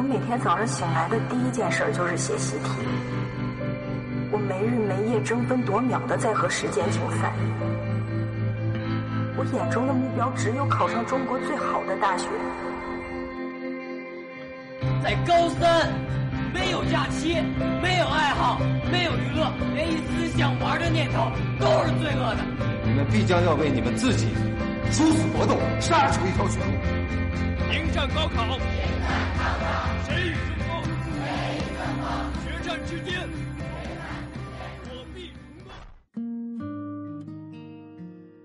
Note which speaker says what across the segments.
Speaker 1: 我每天早上醒来的第一件事就是写习题，我没日没夜、争分夺秒的在和时间竞赛。我眼中的目标只有考上中国最好的大学。
Speaker 2: 在高三，没有假期，没有爱好，没有娱乐，连一丝想玩的念头都是罪恶的。
Speaker 3: 你们必将要为你们自己殊死搏斗，杀出一条血路。
Speaker 4: 迎战高考，谁与争锋？决战之间，我必成功。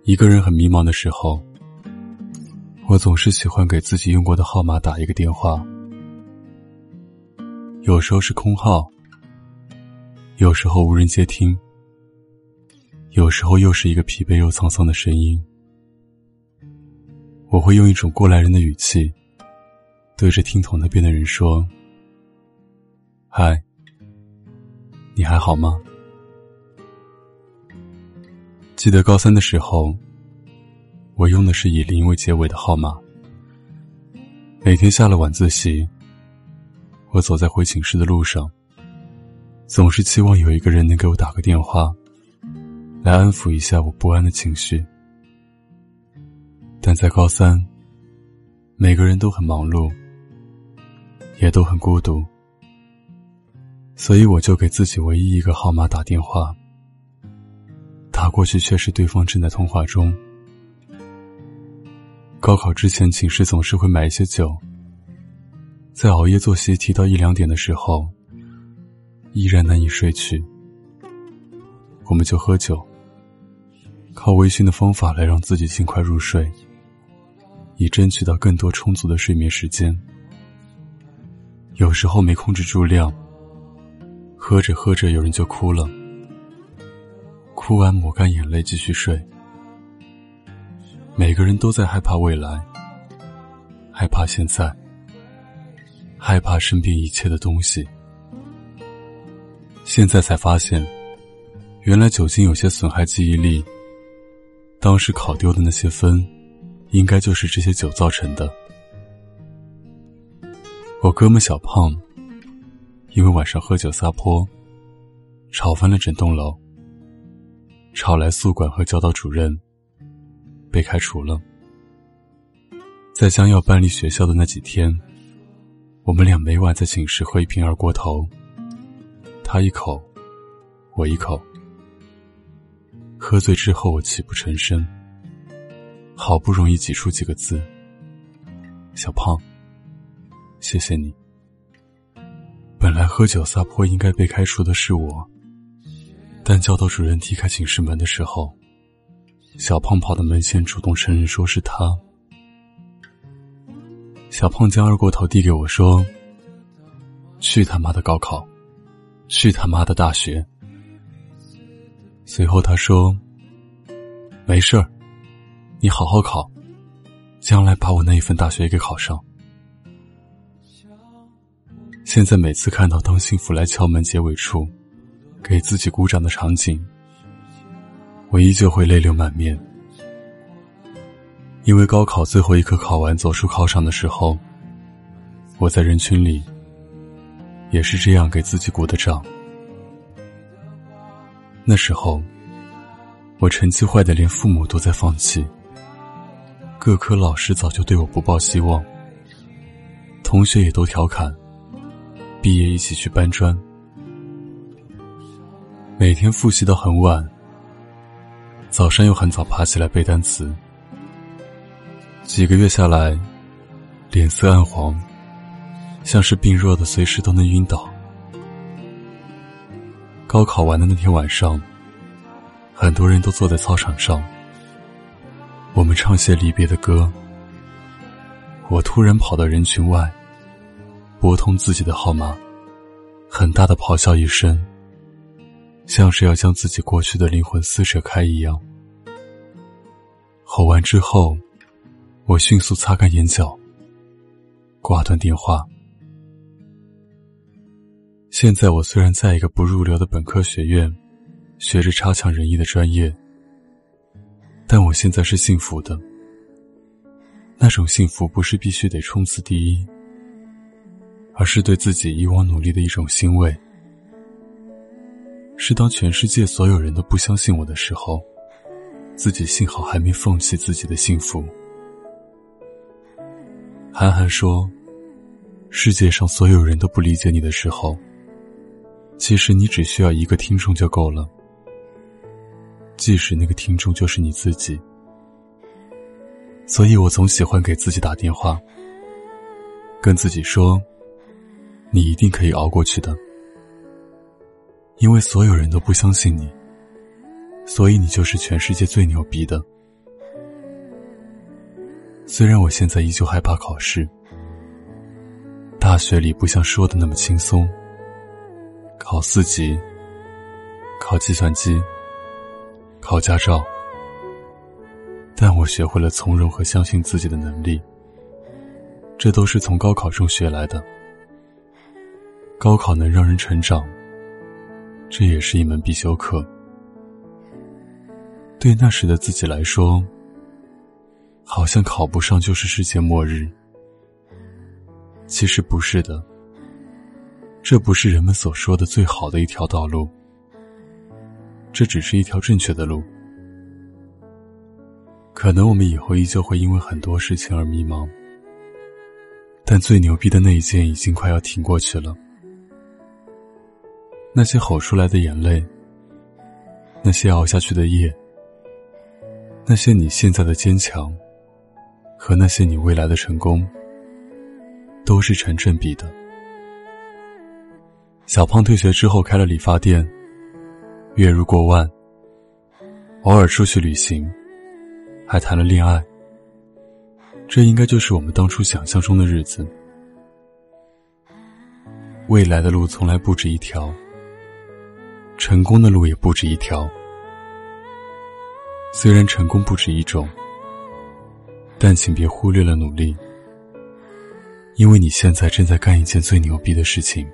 Speaker 5: 一个人很迷茫的时候，我总是喜欢给自己用过的号码打一个电话。有时候是空号，有时候无人接听，有时候又是一个疲惫又沧桑的声音。我会用一种过来人的语气，对着听筒那边的人说：“嗨，你还好吗？”记得高三的时候，我用的是以零为结尾的号码。每天下了晚自习，我走在回寝室的路上，总是期望有一个人能给我打个电话，来安抚一下我不安的情绪。但在高三，每个人都很忙碌，也都很孤独，所以我就给自己唯一一个号码打电话。打过去却是对方正在通话中。高考之前，寝室总是会买一些酒，在熬夜做习题到一两点的时候，依然难以睡去，我们就喝酒，靠微醺的方法来让自己尽快入睡。以争取到更多充足的睡眠时间。有时候没控制住量，喝着喝着有人就哭了，哭完抹干眼泪继续睡。每个人都在害怕未来，害怕现在，害怕身边一切的东西。现在才发现，原来酒精有些损害记忆力。当时考丢的那些分。应该就是这些酒造成的。我哥们小胖，因为晚上喝酒撒泼，吵翻了整栋楼，吵来宿管和教导主任，被开除了。在将要搬离学校的那几天，我们俩每晚在寝室喝一瓶二锅头，他一口，我一口。喝醉之后，我泣不成声。好不容易挤出几个字：“小胖，谢谢你。”本来喝酒撒泼应该被开除的是我，但教导主任踢开寝室门的时候，小胖跑到门前主动承认说是他。小胖将二锅头递给我说：“去他妈的高考，去他妈的大学。”随后他说：“没事儿。”你好好考，将来把我那一份大学也给考上。现在每次看到当幸福来敲门结尾处，给自己鼓掌的场景，我依旧会泪流满面。因为高考最后一科考完走出考场的时候，我在人群里，也是这样给自己鼓的掌。那时候，我成绩坏的连父母都在放弃。各科老师早就对我不抱希望，同学也都调侃，毕业一起去搬砖，每天复习到很晚，早上又很早爬起来背单词，几个月下来，脸色暗黄，像是病弱的随时都能晕倒。高考完的那天晚上，很多人都坐在操场上。我们唱些离别的歌。我突然跑到人群外，拨通自己的号码，很大的咆哮一声，像是要将自己过去的灵魂撕扯开一样。吼完之后，我迅速擦干眼角，挂断电话。现在我虽然在一个不入流的本科学院，学着差强人意的专业。但我现在是幸福的，那种幸福不是必须得冲刺第一，而是对自己以往努力的一种欣慰。是当全世界所有人都不相信我的时候，自己幸好还没放弃自己的幸福。韩寒说：“世界上所有人都不理解你的时候，其实你只需要一个听众就够了，即使那个听众就是你自己。”所以我总喜欢给自己打电话，跟自己说：“你一定可以熬过去的。”因为所有人都不相信你，所以你就是全世界最牛逼的。虽然我现在依旧害怕考试，大学里不像说的那么轻松，考四级、考计算机、考驾照，但我学会了从容和相信自己的能力，这都是从高考中学来的。高考能让人成长。这也是一门必修课。对那时的自己来说，好像考不上就是世界末日。其实不是的，这不是人们所说的最好的一条道路，这只是一条正确的路。可能我们以后依旧会因为很多事情而迷茫，但最牛逼的那一件已经快要挺过去了。那些吼出来的眼泪，那些熬下去的夜，那些你现在的坚强，和那些你未来的成功，都是成正比的。小胖退学之后开了理发店，月入过万，偶尔出去旅行，还谈了恋爱。这应该就是我们当初想象中的日子。未来的路从来不止一条。成功的路也不止一条，虽然成功不止一种，但请别忽略了努力，因为你现在正在干一件最牛逼的事情。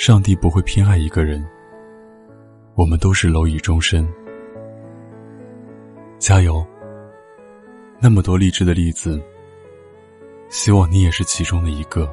Speaker 5: 上帝不会偏爱一个人，我们都是蝼蚁终身。加油！那么多励志的例子，希望你也是其中的一个。